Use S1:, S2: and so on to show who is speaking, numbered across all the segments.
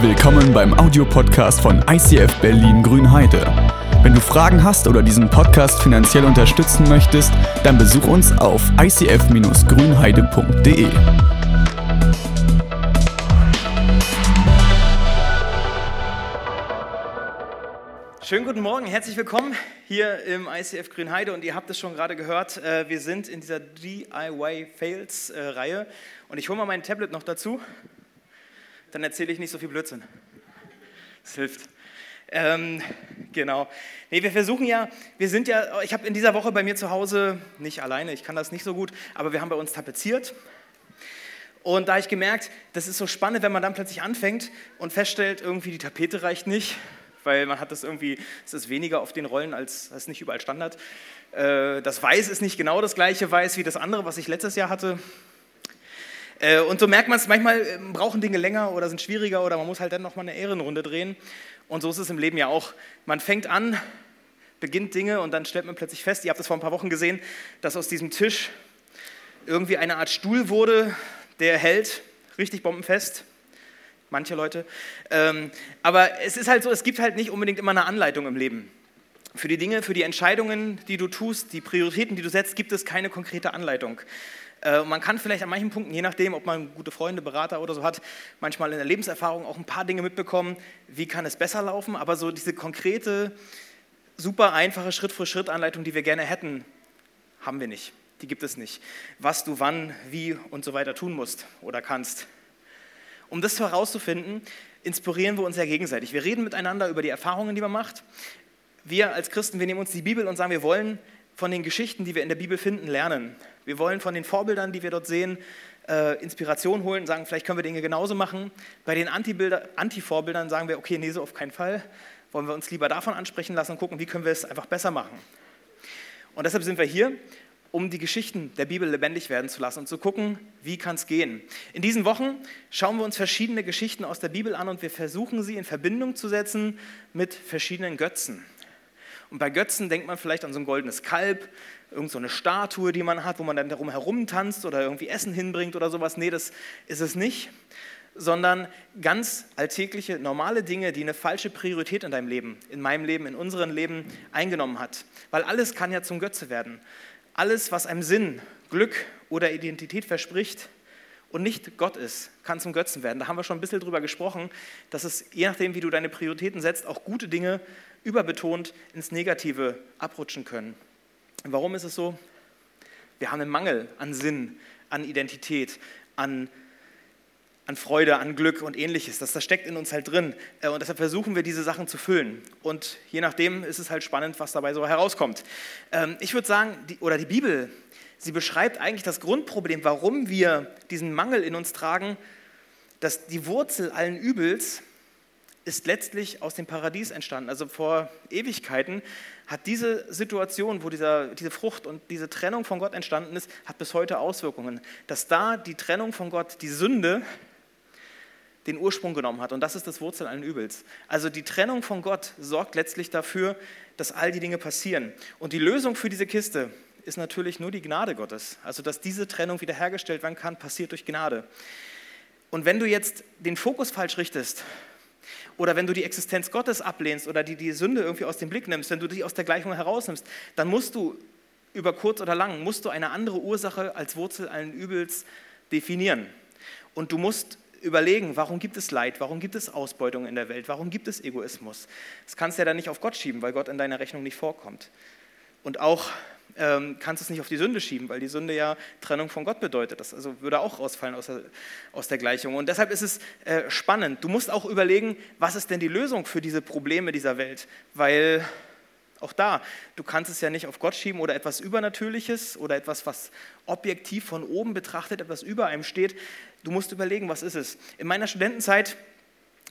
S1: Willkommen beim Audiopodcast von ICF Berlin Grünheide. Wenn du Fragen hast oder diesen Podcast finanziell unterstützen möchtest, dann besuch uns auf icf-grünheide.de.
S2: Schönen guten Morgen, herzlich willkommen hier im ICF Grünheide und ihr habt es schon gerade gehört, äh, wir sind in dieser DIY Fails äh, Reihe und ich hole mal mein Tablet noch dazu, dann erzähle ich nicht so viel Blödsinn. Das hilft. Ähm, genau. Nee, wir versuchen ja, wir sind ja, ich habe in dieser Woche bei mir zu Hause, nicht alleine, ich kann das nicht so gut, aber wir haben bei uns tapeziert. Und da ich gemerkt, das ist so spannend, wenn man dann plötzlich anfängt und feststellt, irgendwie die Tapete reicht nicht weil man hat das irgendwie, es ist weniger auf den Rollen als, als nicht überall Standard. Äh, das Weiß ist nicht genau das gleiche Weiß wie das andere, was ich letztes Jahr hatte. Äh, und so merkt man es, manchmal ähm, brauchen Dinge länger oder sind schwieriger oder man muss halt dann nochmal eine Ehrenrunde drehen. Und so ist es im Leben ja auch. Man fängt an, beginnt Dinge und dann stellt man plötzlich fest, ihr habt es vor ein paar Wochen gesehen, dass aus diesem Tisch irgendwie eine Art Stuhl wurde, der hält, richtig bombenfest manche Leute. Ähm, aber es ist halt so, es gibt halt nicht unbedingt immer eine Anleitung im Leben. Für die Dinge, für die Entscheidungen, die du tust, die Prioritäten, die du setzt, gibt es keine konkrete Anleitung. Äh, man kann vielleicht an manchen Punkten, je nachdem, ob man gute Freunde, Berater oder so hat, manchmal in der Lebenserfahrung auch ein paar Dinge mitbekommen, wie kann es besser laufen, aber so diese konkrete, super einfache Schritt-für-Schritt-Anleitung, die wir gerne hätten, haben wir nicht. Die gibt es nicht. Was du wann, wie und so weiter tun musst oder kannst. Um das herauszufinden, inspirieren wir uns ja gegenseitig. Wir reden miteinander über die Erfahrungen, die man macht. Wir als Christen, wir nehmen uns die Bibel und sagen, wir wollen von den Geschichten, die wir in der Bibel finden, lernen. Wir wollen von den Vorbildern, die wir dort sehen, äh, Inspiration holen, sagen, vielleicht können wir Dinge genauso machen. Bei den Anti-Vorbildern sagen wir, okay, nee, so auf keinen Fall. Wollen wir uns lieber davon ansprechen lassen und gucken, wie können wir es einfach besser machen. Und deshalb sind wir hier um die Geschichten der Bibel lebendig werden zu lassen und zu gucken, wie kann es gehen. In diesen Wochen schauen wir uns verschiedene Geschichten aus der Bibel an und wir versuchen sie in Verbindung zu setzen mit verschiedenen Götzen. Und bei Götzen denkt man vielleicht an so ein goldenes Kalb, irgendeine so Statue, die man hat, wo man dann darum herumtanzt oder irgendwie Essen hinbringt oder sowas. Nee, das ist es nicht, sondern ganz alltägliche, normale Dinge, die eine falsche Priorität in deinem Leben, in meinem Leben, in unserem Leben eingenommen hat. Weil alles kann ja zum Götze werden. Alles, was einem Sinn, Glück oder Identität verspricht und nicht Gott ist, kann zum Götzen werden. Da haben wir schon ein bisschen drüber gesprochen, dass es, je nachdem, wie du deine Prioritäten setzt, auch gute Dinge überbetont ins Negative abrutschen können. Warum ist es so? Wir haben einen Mangel an Sinn, an Identität, an an Freude, an Glück und ähnliches. Das, das steckt in uns halt drin. Äh, und deshalb versuchen wir, diese Sachen zu füllen. Und je nachdem ist es halt spannend, was dabei so herauskommt. Ähm, ich würde sagen, die, oder die Bibel, sie beschreibt eigentlich das Grundproblem, warum wir diesen Mangel in uns tragen, dass die Wurzel allen Übels ist letztlich aus dem Paradies entstanden. Also vor Ewigkeiten hat diese Situation, wo dieser, diese Frucht und diese Trennung von Gott entstanden ist, hat bis heute Auswirkungen. Dass da die Trennung von Gott, die Sünde, den Ursprung genommen hat. Und das ist das Wurzel allen Übels. Also die Trennung von Gott sorgt letztlich dafür, dass all die Dinge passieren. Und die Lösung für diese Kiste ist natürlich nur die Gnade Gottes. Also dass diese Trennung wiederhergestellt werden kann, passiert durch Gnade. Und wenn du jetzt den Fokus falsch richtest, oder wenn du die Existenz Gottes ablehnst oder die, die Sünde irgendwie aus dem Blick nimmst, wenn du die aus der Gleichung herausnimmst, dann musst du über kurz oder lang, musst du eine andere Ursache als Wurzel allen Übels definieren. Und du musst überlegen, warum gibt es Leid, warum gibt es Ausbeutung in der Welt, warum gibt es Egoismus. Das kannst du ja dann nicht auf Gott schieben, weil Gott in deiner Rechnung nicht vorkommt. Und auch kannst du es nicht auf die Sünde schieben, weil die Sünde ja Trennung von Gott bedeutet. Das also würde auch rausfallen aus der, aus der Gleichung. Und deshalb ist es äh, spannend. Du musst auch überlegen, was ist denn die Lösung für diese Probleme dieser Welt, weil auch da, du kannst es ja nicht auf Gott schieben oder etwas Übernatürliches oder etwas, was objektiv von oben betrachtet, etwas über einem steht. Du musst überlegen, was ist es. In meiner Studentenzeit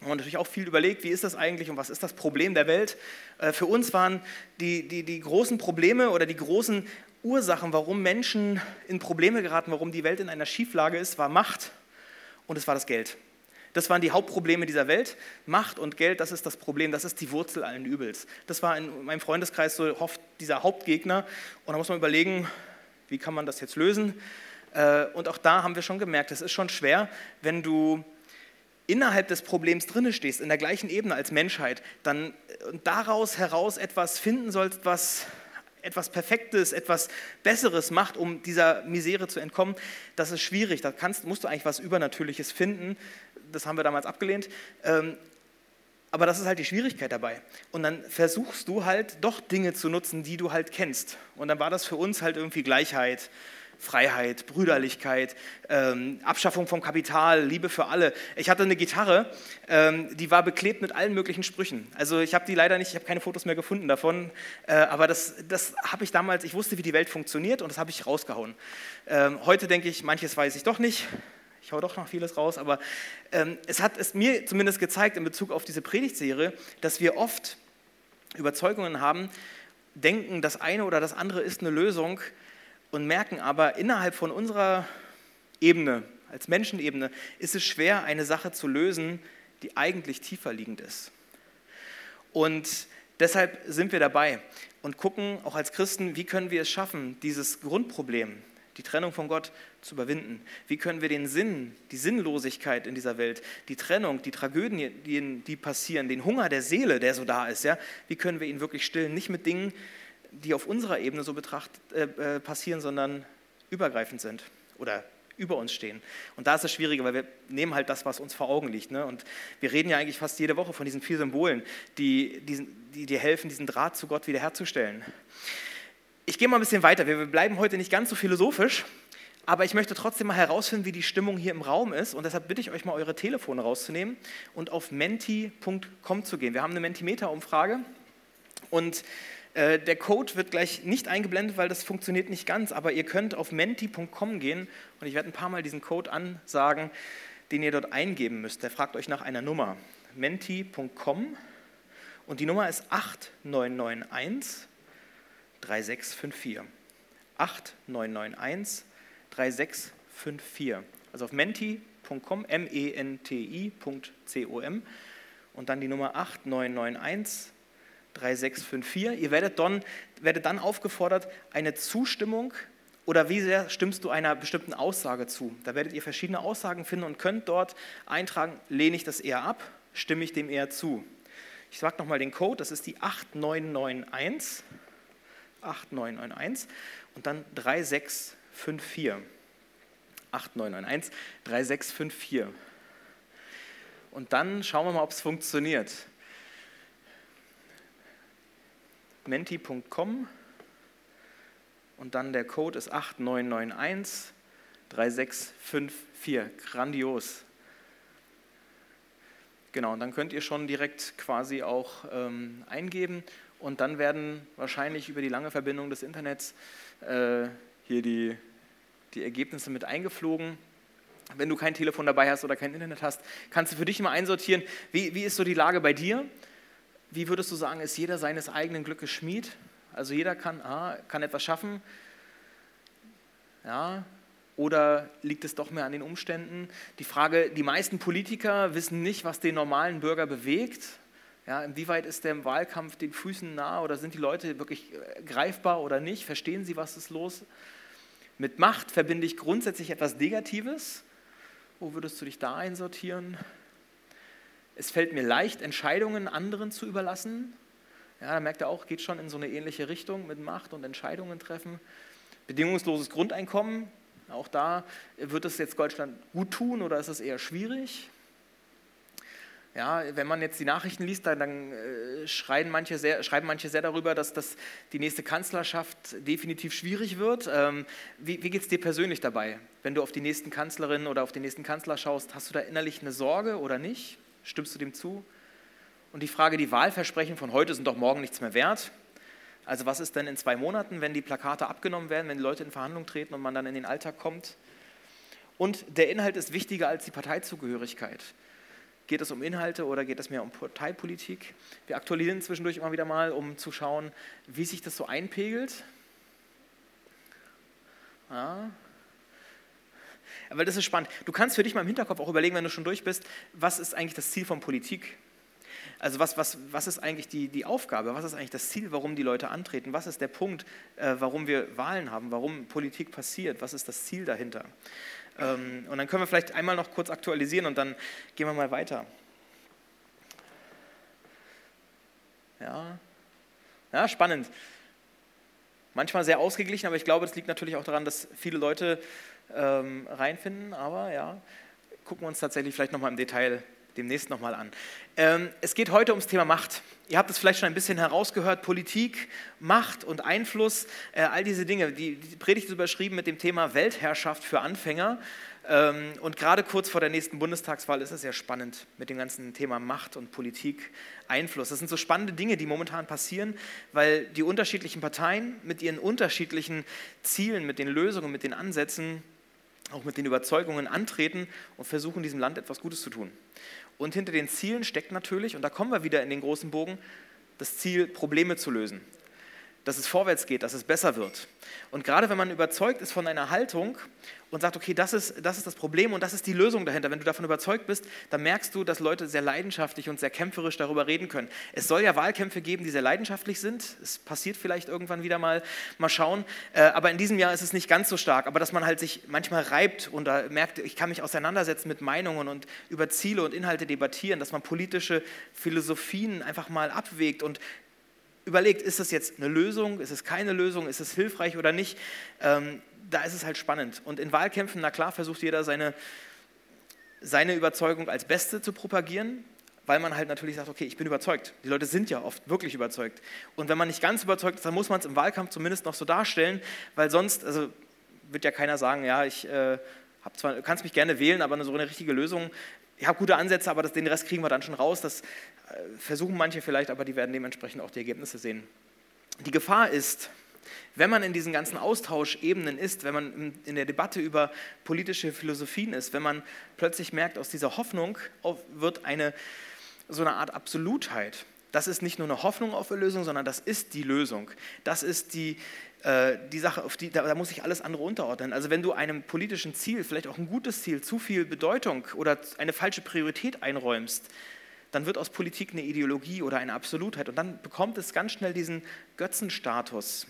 S2: haben wir natürlich auch viel überlegt, wie ist das eigentlich und was ist das Problem der Welt. Äh, für uns waren die, die, die großen Probleme oder die großen Ursachen, warum Menschen in Probleme geraten, warum die Welt in einer Schieflage ist, war Macht und es war das Geld. Das waren die Hauptprobleme dieser Welt. Macht und Geld, das ist das Problem, das ist die Wurzel allen Übels. Das war in meinem Freundeskreis so dieser Hauptgegner. Und da muss man überlegen, wie kann man das jetzt lösen? Äh, und auch da haben wir schon gemerkt, es ist schon schwer, wenn du innerhalb des Problems drinne stehst, in der gleichen Ebene als Menschheit, dann daraus heraus etwas finden sollst, was etwas Perfektes, etwas Besseres macht, um dieser Misere zu entkommen, das ist schwierig. Da kannst, musst du eigentlich was Übernatürliches finden. Das haben wir damals abgelehnt. Ähm, aber das ist halt die Schwierigkeit dabei. Und dann versuchst du halt doch Dinge zu nutzen, die du halt kennst. Und dann war das für uns halt irgendwie Gleichheit, Freiheit, Brüderlichkeit, ähm, Abschaffung vom Kapital, Liebe für alle. Ich hatte eine Gitarre, ähm, die war beklebt mit allen möglichen Sprüchen. Also ich habe die leider nicht, ich habe keine Fotos mehr gefunden davon, äh, aber das, das habe ich damals, ich wusste, wie die Welt funktioniert und das habe ich rausgehauen. Ähm, heute denke ich, manches weiß ich doch nicht. Ich hau doch noch vieles raus, aber ähm, es hat es mir zumindest gezeigt in Bezug auf diese Predigtserie, dass wir oft Überzeugungen haben, denken, das eine oder das andere ist eine Lösung, und merken aber, innerhalb von unserer Ebene, als Menschenebene, ist es schwer, eine Sache zu lösen, die eigentlich tiefer liegend ist. Und deshalb sind wir dabei und gucken auch als Christen, wie können wir es schaffen, dieses Grundproblem, die Trennung von Gott zu überwinden? Wie können wir den Sinn, die Sinnlosigkeit in dieser Welt, die Trennung, die Tragödien, die passieren, den Hunger der Seele, der so da ist, ja, wie können wir ihn wirklich stillen? Nicht mit Dingen, die auf unserer Ebene so betrachtet, äh, äh, passieren, sondern übergreifend sind oder über uns stehen. Und da ist es schwieriger, weil wir nehmen halt das, was uns vor Augen liegt. Ne? Und wir reden ja eigentlich fast jede Woche von diesen vier Symbolen, die, die, die helfen, diesen Draht zu Gott wiederherzustellen. Ich gehe mal ein bisschen weiter. Wir bleiben heute nicht ganz so philosophisch, aber ich möchte trotzdem mal herausfinden, wie die Stimmung hier im Raum ist. Und deshalb bitte ich euch mal, eure Telefone rauszunehmen und auf menti.com zu gehen. Wir haben eine Mentimeter-Umfrage und der Code wird gleich nicht eingeblendet, weil das funktioniert nicht ganz, aber ihr könnt auf menti.com gehen und ich werde ein paar Mal diesen Code ansagen, den ihr dort eingeben müsst. Der fragt euch nach einer Nummer. menti.com und die Nummer ist 8991 3654. 8991 3654. Also auf menti.com, M-E-N-T-I.com und dann die Nummer 8991 3654. Ihr werdet dann, werdet dann aufgefordert, eine Zustimmung oder wie sehr stimmst du einer bestimmten Aussage zu? Da werdet ihr verschiedene Aussagen finden und könnt dort eintragen, lehne ich das eher ab, stimme ich dem eher zu. Ich sage nochmal den Code, das ist die 8991, 8991 und dann 3654. 8991 3654. Und dann schauen wir mal, ob es funktioniert. menti.com und dann der Code ist 8991 3654. Grandios. Genau, und dann könnt ihr schon direkt quasi auch ähm, eingeben und dann werden wahrscheinlich über die lange Verbindung des Internets äh, hier die, die Ergebnisse mit eingeflogen. Wenn du kein Telefon dabei hast oder kein Internet hast, kannst du für dich mal einsortieren, wie, wie ist so die Lage bei dir? Wie würdest du sagen, ist jeder seines eigenen Glückes Schmied? Also jeder kann, ah, kann etwas schaffen. Ja, oder liegt es doch mehr an den Umständen? Die Frage, die meisten Politiker wissen nicht, was den normalen Bürger bewegt. Ja, inwieweit ist der Wahlkampf den Füßen nah oder sind die Leute wirklich äh, greifbar oder nicht? Verstehen sie, was ist los? Mit Macht verbinde ich grundsätzlich etwas Negatives. Wo würdest du dich da einsortieren? Es fällt mir leicht, Entscheidungen anderen zu überlassen. Ja, da merkt er auch, geht schon in so eine ähnliche Richtung mit Macht und Entscheidungen treffen. Bedingungsloses Grundeinkommen, auch da wird es jetzt Deutschland gut tun oder ist es eher schwierig? Ja, wenn man jetzt die Nachrichten liest, dann, dann äh, schreiben, manche sehr, schreiben manche sehr darüber, dass das die nächste Kanzlerschaft definitiv schwierig wird. Ähm, wie wie geht es dir persönlich dabei? Wenn du auf die nächsten Kanzlerinnen oder auf den nächsten Kanzler schaust, hast du da innerlich eine Sorge oder nicht? Stimmst du dem zu? Und die Frage, die Wahlversprechen von heute sind doch morgen nichts mehr wert. Also was ist denn in zwei Monaten, wenn die Plakate abgenommen werden, wenn die Leute in Verhandlungen treten und man dann in den Alltag kommt? Und der Inhalt ist wichtiger als die Parteizugehörigkeit. Geht es um Inhalte oder geht es mehr um Parteipolitik? Wir aktualisieren zwischendurch immer wieder mal, um zu schauen, wie sich das so einpegelt. Ja, weil das ist spannend. Du kannst für dich mal im Hinterkopf auch überlegen, wenn du schon durch bist, was ist eigentlich das Ziel von Politik? Also was, was, was ist eigentlich die, die Aufgabe? Was ist eigentlich das Ziel, warum die Leute antreten? Was ist der Punkt, äh, warum wir Wahlen haben? Warum Politik passiert? Was ist das Ziel dahinter? Ähm, und dann können wir vielleicht einmal noch kurz aktualisieren und dann gehen wir mal weiter. Ja, ja spannend. Manchmal sehr ausgeglichen, aber ich glaube, das liegt natürlich auch daran, dass viele Leute ähm, reinfinden. Aber ja, gucken wir uns tatsächlich vielleicht nochmal im Detail demnächst nochmal an. Ähm, es geht heute ums Thema Macht. Ihr habt es vielleicht schon ein bisschen herausgehört, Politik, Macht und Einfluss, äh, all diese Dinge. Die, die Predigt ist überschrieben mit dem Thema Weltherrschaft für Anfänger. Ähm, und gerade kurz vor der nächsten Bundestagswahl ist es sehr spannend mit dem ganzen Thema Macht und Politik, Einfluss. Das sind so spannende Dinge, die momentan passieren, weil die unterschiedlichen Parteien mit ihren unterschiedlichen Zielen, mit den Lösungen, mit den Ansätzen, auch mit den Überzeugungen antreten und versuchen, diesem Land etwas Gutes zu tun. Und hinter den Zielen steckt natürlich, und da kommen wir wieder in den großen Bogen, das Ziel, Probleme zu lösen dass es vorwärts geht, dass es besser wird. Und gerade wenn man überzeugt ist von einer Haltung und sagt, okay, das ist, das ist das Problem und das ist die Lösung dahinter, wenn du davon überzeugt bist, dann merkst du, dass Leute sehr leidenschaftlich und sehr kämpferisch darüber reden können. Es soll ja Wahlkämpfe geben, die sehr leidenschaftlich sind. Es passiert vielleicht irgendwann wieder mal, mal schauen. Äh, aber in diesem Jahr ist es nicht ganz so stark. Aber dass man halt sich manchmal reibt und da merkt, ich kann mich auseinandersetzen mit Meinungen und über Ziele und Inhalte debattieren, dass man politische Philosophien einfach mal abwägt und überlegt, ist das jetzt eine Lösung, ist es keine Lösung, ist es hilfreich oder nicht, ähm, da ist es halt spannend. Und in Wahlkämpfen, na klar, versucht jeder seine, seine Überzeugung als Beste zu propagieren, weil man halt natürlich sagt, okay, ich bin überzeugt. Die Leute sind ja oft wirklich überzeugt. Und wenn man nicht ganz überzeugt ist, dann muss man es im Wahlkampf zumindest noch so darstellen, weil sonst, also wird ja keiner sagen, ja, ich äh, zwar, kannst mich gerne wählen, aber so eine richtige Lösung ich habe gute Ansätze, aber das, den Rest kriegen wir dann schon raus. Das äh, versuchen manche vielleicht, aber die werden dementsprechend auch die Ergebnisse sehen. Die Gefahr ist, wenn man in diesen ganzen Austauschebenen ist, wenn man in der Debatte über politische Philosophien ist, wenn man plötzlich merkt, aus dieser Hoffnung wird eine so eine Art Absolutheit. Das ist nicht nur eine Hoffnung auf eine Lösung, sondern das ist die Lösung. Das ist die, äh, die Sache, auf die, da, da, muss sich alles andere unterordnen. Also wenn du einem politischen Ziel, vielleicht auch ein gutes Ziel, zu viel Bedeutung oder eine falsche Priorität einräumst, dann wird aus Politik eine Ideologie oder eine Absolutheit und dann bekommt es ganz schnell diesen Götzenstatus,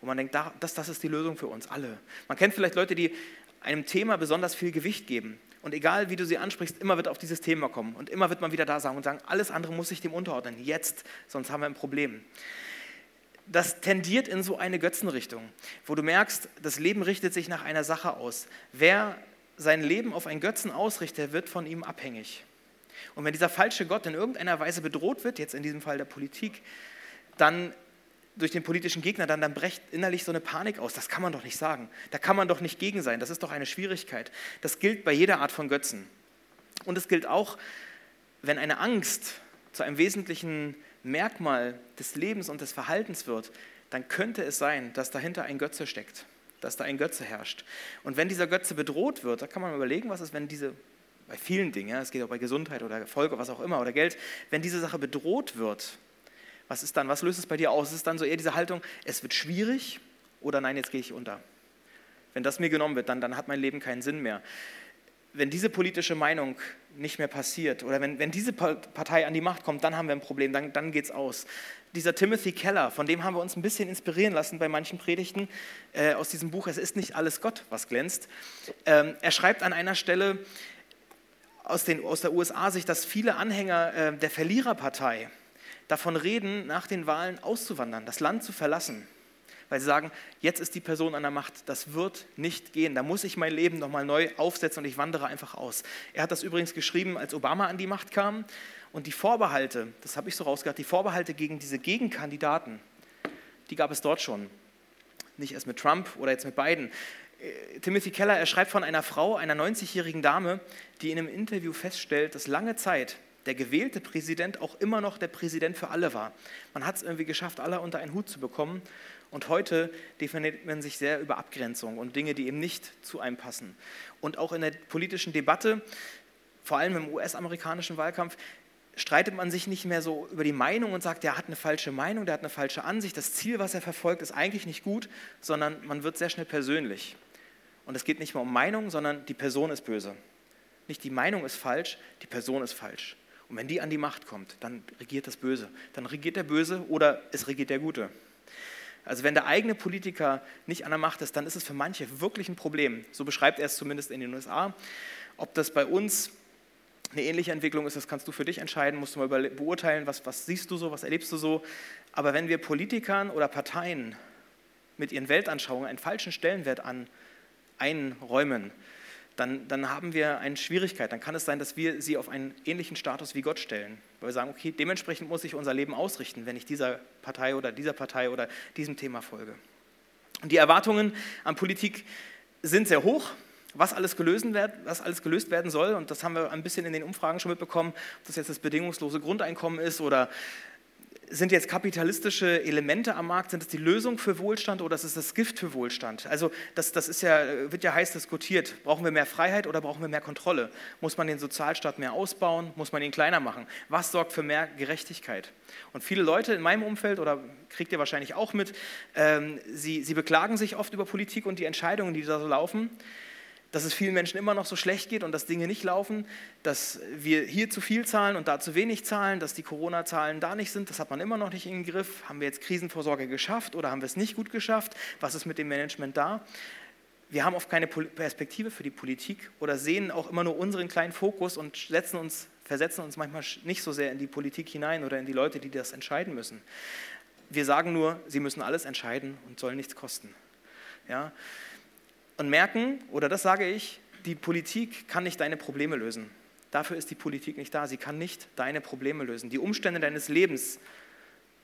S2: wo man denkt, das, das ist die Lösung für uns alle. Man kennt vielleicht Leute, die einem Thema besonders viel Gewicht geben. Und egal, wie du sie ansprichst, immer wird auf dieses Thema kommen. Und immer wird man wieder da sagen und sagen, alles andere muss sich dem unterordnen. Jetzt, sonst haben wir ein Problem das tendiert in so eine Götzenrichtung, wo du merkst, das Leben richtet sich nach einer Sache aus. Wer sein Leben auf einen Götzen ausrichtet, wird von ihm abhängig. Und wenn dieser falsche Gott in irgendeiner Weise bedroht wird, jetzt in diesem Fall der Politik, dann durch den politischen Gegner, dann, dann brecht innerlich so eine Panik aus. Das kann man doch nicht sagen. Da kann man doch nicht gegen sein. Das ist doch eine Schwierigkeit. Das gilt bei jeder Art von Götzen. Und es gilt auch, wenn eine Angst zu einem wesentlichen Merkmal des Lebens und des Verhaltens wird, dann könnte es sein, dass dahinter ein Götze steckt, dass da ein Götze herrscht. Und wenn dieser Götze bedroht wird, da kann man überlegen, was ist, wenn diese, bei vielen Dingen, ja, es geht auch bei Gesundheit oder Erfolg, was auch immer, oder Geld, wenn diese Sache bedroht wird, was ist dann, was löst es bei dir aus? Ist es dann so eher diese Haltung, es wird schwierig oder nein, jetzt gehe ich unter? Wenn das mir genommen wird, dann, dann hat mein Leben keinen Sinn mehr wenn diese politische Meinung nicht mehr passiert oder wenn, wenn diese Partei an die Macht kommt, dann haben wir ein Problem, dann, dann geht es aus. Dieser Timothy Keller, von dem haben wir uns ein bisschen inspirieren lassen bei manchen Predigten äh, aus diesem Buch, Es ist nicht alles Gott, was glänzt. Ähm, er schreibt an einer Stelle aus, den, aus der USA-Sicht, dass viele Anhänger äh, der Verliererpartei davon reden, nach den Wahlen auszuwandern, das Land zu verlassen weil sie sagen, jetzt ist die Person an der Macht, das wird nicht gehen, da muss ich mein Leben nochmal neu aufsetzen und ich wandere einfach aus. Er hat das übrigens geschrieben, als Obama an die Macht kam und die Vorbehalte, das habe ich so rausgehört, die Vorbehalte gegen diese Gegenkandidaten, die gab es dort schon. Nicht erst mit Trump oder jetzt mit Biden. Äh, Timothy Keller, er schreibt von einer Frau, einer 90-jährigen Dame, die in einem Interview feststellt, dass lange Zeit der gewählte Präsident auch immer noch der Präsident für alle war. Man hat es irgendwie geschafft, alle unter einen Hut zu bekommen. Und heute definiert man sich sehr über Abgrenzung und Dinge, die eben nicht zu einem passen. Und auch in der politischen Debatte, vor allem im US-amerikanischen Wahlkampf, streitet man sich nicht mehr so über die Meinung und sagt, der hat eine falsche Meinung, der hat eine falsche Ansicht, das Ziel, was er verfolgt, ist eigentlich nicht gut, sondern man wird sehr schnell persönlich. Und es geht nicht mehr um Meinung, sondern die Person ist böse. Nicht die Meinung ist falsch, die Person ist falsch. Und wenn die an die Macht kommt, dann regiert das Böse. Dann regiert der Böse oder es regiert der Gute. Also wenn der eigene Politiker nicht an der Macht ist, dann ist es für manche wirklich ein Problem. So beschreibt er es zumindest in den USA. Ob das bei uns eine ähnliche Entwicklung ist, das kannst du für dich entscheiden, musst du mal beurteilen, was, was siehst du so, was erlebst du so. Aber wenn wir Politikern oder Parteien mit ihren Weltanschauungen einen falschen Stellenwert an, einräumen, dann, dann haben wir eine Schwierigkeit. Dann kann es sein, dass wir sie auf einen ähnlichen Status wie Gott stellen. Weil wir sagen, okay, dementsprechend muss ich unser Leben ausrichten, wenn ich dieser Partei oder dieser Partei oder diesem Thema folge. Und die Erwartungen an Politik sind sehr hoch, was alles, gelöst werden, was alles gelöst werden soll. Und das haben wir ein bisschen in den Umfragen schon mitbekommen, ob das jetzt das bedingungslose Grundeinkommen ist oder sind jetzt kapitalistische Elemente am Markt, sind es die Lösung für Wohlstand oder ist es das Gift für Wohlstand? Also das, das ist ja, wird ja heiß diskutiert. Brauchen wir mehr Freiheit oder brauchen wir mehr Kontrolle? Muss man den Sozialstaat mehr ausbauen? Muss man ihn kleiner machen? Was sorgt für mehr Gerechtigkeit? Und viele Leute in meinem Umfeld, oder kriegt ihr wahrscheinlich auch mit, ähm, sie, sie beklagen sich oft über Politik und die Entscheidungen, die da so laufen dass es vielen Menschen immer noch so schlecht geht und dass Dinge nicht laufen, dass wir hier zu viel zahlen und da zu wenig zahlen, dass die Corona-Zahlen da nicht sind, das hat man immer noch nicht in den Griff. Haben wir jetzt Krisenvorsorge geschafft oder haben wir es nicht gut geschafft? Was ist mit dem Management da? Wir haben oft keine Perspektive für die Politik oder sehen auch immer nur unseren kleinen Fokus und setzen uns, versetzen uns manchmal nicht so sehr in die Politik hinein oder in die Leute, die das entscheiden müssen. Wir sagen nur, sie müssen alles entscheiden und sollen nichts kosten. Ja? Und merken, oder das sage ich, die Politik kann nicht deine Probleme lösen. Dafür ist die Politik nicht da. Sie kann nicht deine Probleme lösen. Die Umstände deines Lebens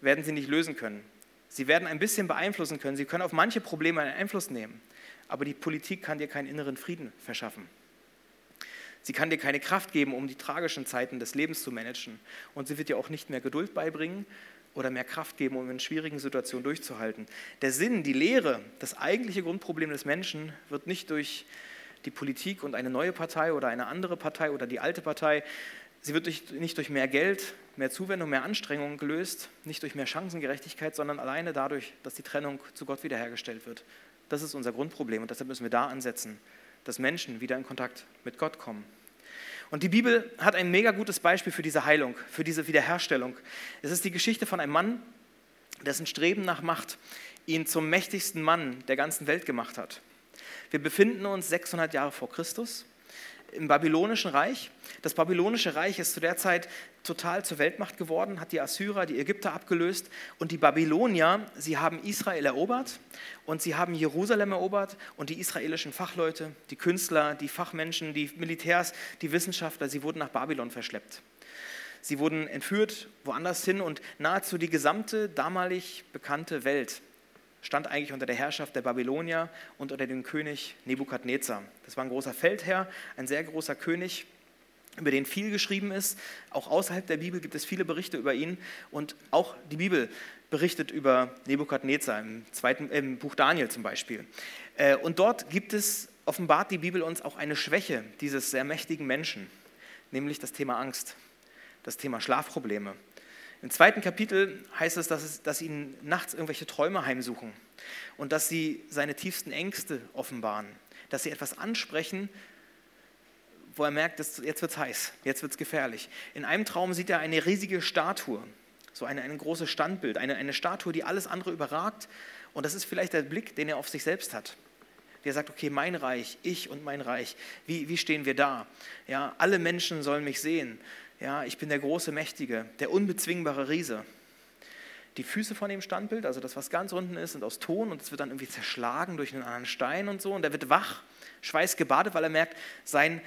S2: werden sie nicht lösen können. Sie werden ein bisschen beeinflussen können. Sie können auf manche Probleme einen Einfluss nehmen. Aber die Politik kann dir keinen inneren Frieden verschaffen. Sie kann dir keine Kraft geben, um die tragischen Zeiten des Lebens zu managen. Und sie wird dir auch nicht mehr Geduld beibringen oder mehr Kraft geben, um in schwierigen Situationen durchzuhalten. Der Sinn, die Lehre, das eigentliche Grundproblem des Menschen wird nicht durch die Politik und eine neue Partei oder eine andere Partei oder die alte Partei, sie wird durch, nicht durch mehr Geld, mehr Zuwendung, mehr Anstrengung gelöst, nicht durch mehr Chancengerechtigkeit, sondern alleine dadurch, dass die Trennung zu Gott wiederhergestellt wird. Das ist unser Grundproblem und deshalb müssen wir da ansetzen, dass Menschen wieder in Kontakt mit Gott kommen. Und die Bibel hat ein mega gutes Beispiel für diese Heilung, für diese Wiederherstellung. Es ist die Geschichte von einem Mann, dessen Streben nach Macht ihn zum mächtigsten Mann der ganzen Welt gemacht hat. Wir befinden uns 600 Jahre vor Christus im babylonischen Reich. Das babylonische Reich ist zu der Zeit total zur Weltmacht geworden, hat die Assyrer, die Ägypter abgelöst und die Babylonier, sie haben Israel erobert und sie haben Jerusalem erobert und die israelischen Fachleute, die Künstler, die Fachmenschen, die Militärs, die Wissenschaftler, sie wurden nach Babylon verschleppt. Sie wurden entführt woanders hin und nahezu die gesamte damalig bekannte Welt stand eigentlich unter der Herrschaft der Babylonier und unter dem König Nebukadnezar. Das war ein großer Feldherr, ein sehr großer König, über den viel geschrieben ist. Auch außerhalb der Bibel gibt es viele Berichte über ihn und auch die Bibel berichtet über Nebukadnezar im, zweiten, im Buch Daniel zum Beispiel. Äh, und dort gibt es, offenbart die Bibel uns auch eine Schwäche dieses sehr mächtigen Menschen, nämlich das Thema Angst, das Thema Schlafprobleme. Im zweiten Kapitel heißt es, dass, es, dass ihn nachts irgendwelche Träume heimsuchen und dass sie seine tiefsten Ängste offenbaren, dass sie etwas ansprechen, wo er merkt, dass jetzt wird es heiß, jetzt wird es gefährlich. In einem Traum sieht er eine riesige Statue, so eine, ein großes Standbild, eine, eine Statue, die alles andere überragt. Und das ist vielleicht der Blick, den er auf sich selbst hat. Der sagt, okay, mein Reich, ich und mein Reich, wie, wie stehen wir da? Ja, alle Menschen sollen mich sehen. Ja, ich bin der große Mächtige, der unbezwingbare Riese. Die Füße von dem Standbild, also das, was ganz unten ist, sind aus Ton und es wird dann irgendwie zerschlagen durch einen anderen Stein und so. Und er wird wach, schweißgebadet, weil er merkt, sein,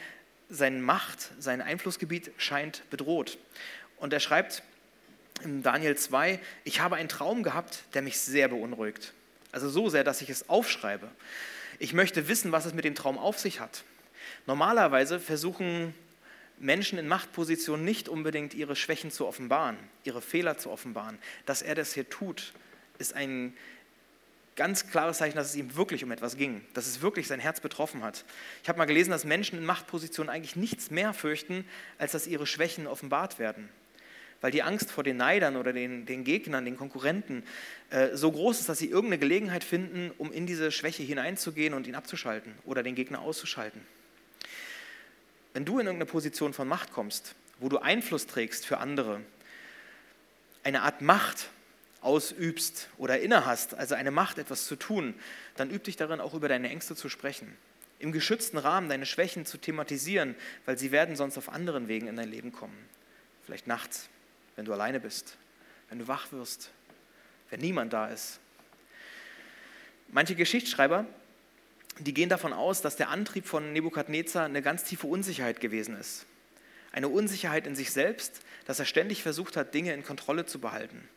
S2: seine Macht, sein Einflussgebiet scheint bedroht. Und er schreibt in Daniel 2, ich habe einen Traum gehabt, der mich sehr beunruhigt. Also so sehr, dass ich es aufschreibe. Ich möchte wissen, was es mit dem Traum auf sich hat. Normalerweise versuchen Menschen in Machtpositionen nicht unbedingt ihre Schwächen zu offenbaren, ihre Fehler zu offenbaren. Dass er das hier tut, ist ein ganz klares Zeichen, dass es ihm wirklich um etwas ging, dass es wirklich sein Herz betroffen hat. Ich habe mal gelesen, dass Menschen in Machtpositionen eigentlich nichts mehr fürchten, als dass ihre Schwächen offenbart werden. Weil die Angst vor den Neidern oder den, den Gegnern, den Konkurrenten äh, so groß ist, dass sie irgendeine Gelegenheit finden, um in diese Schwäche hineinzugehen und ihn abzuschalten oder den Gegner auszuschalten. Wenn du in irgendeine Position von Macht kommst, wo du Einfluss trägst für andere, eine Art Macht ausübst oder innehast, also eine Macht, etwas zu tun, dann üb dich darin, auch über deine Ängste zu sprechen. Im geschützten Rahmen deine Schwächen zu thematisieren, weil sie werden sonst auf anderen Wegen in dein Leben kommen. Vielleicht nachts, wenn du alleine bist, wenn du wach wirst, wenn niemand da ist. Manche Geschichtsschreiber, die gehen davon aus, dass der Antrieb von Nebukadnezar eine ganz tiefe Unsicherheit gewesen ist. Eine Unsicherheit in sich selbst, dass er ständig versucht hat, Dinge in Kontrolle zu behalten.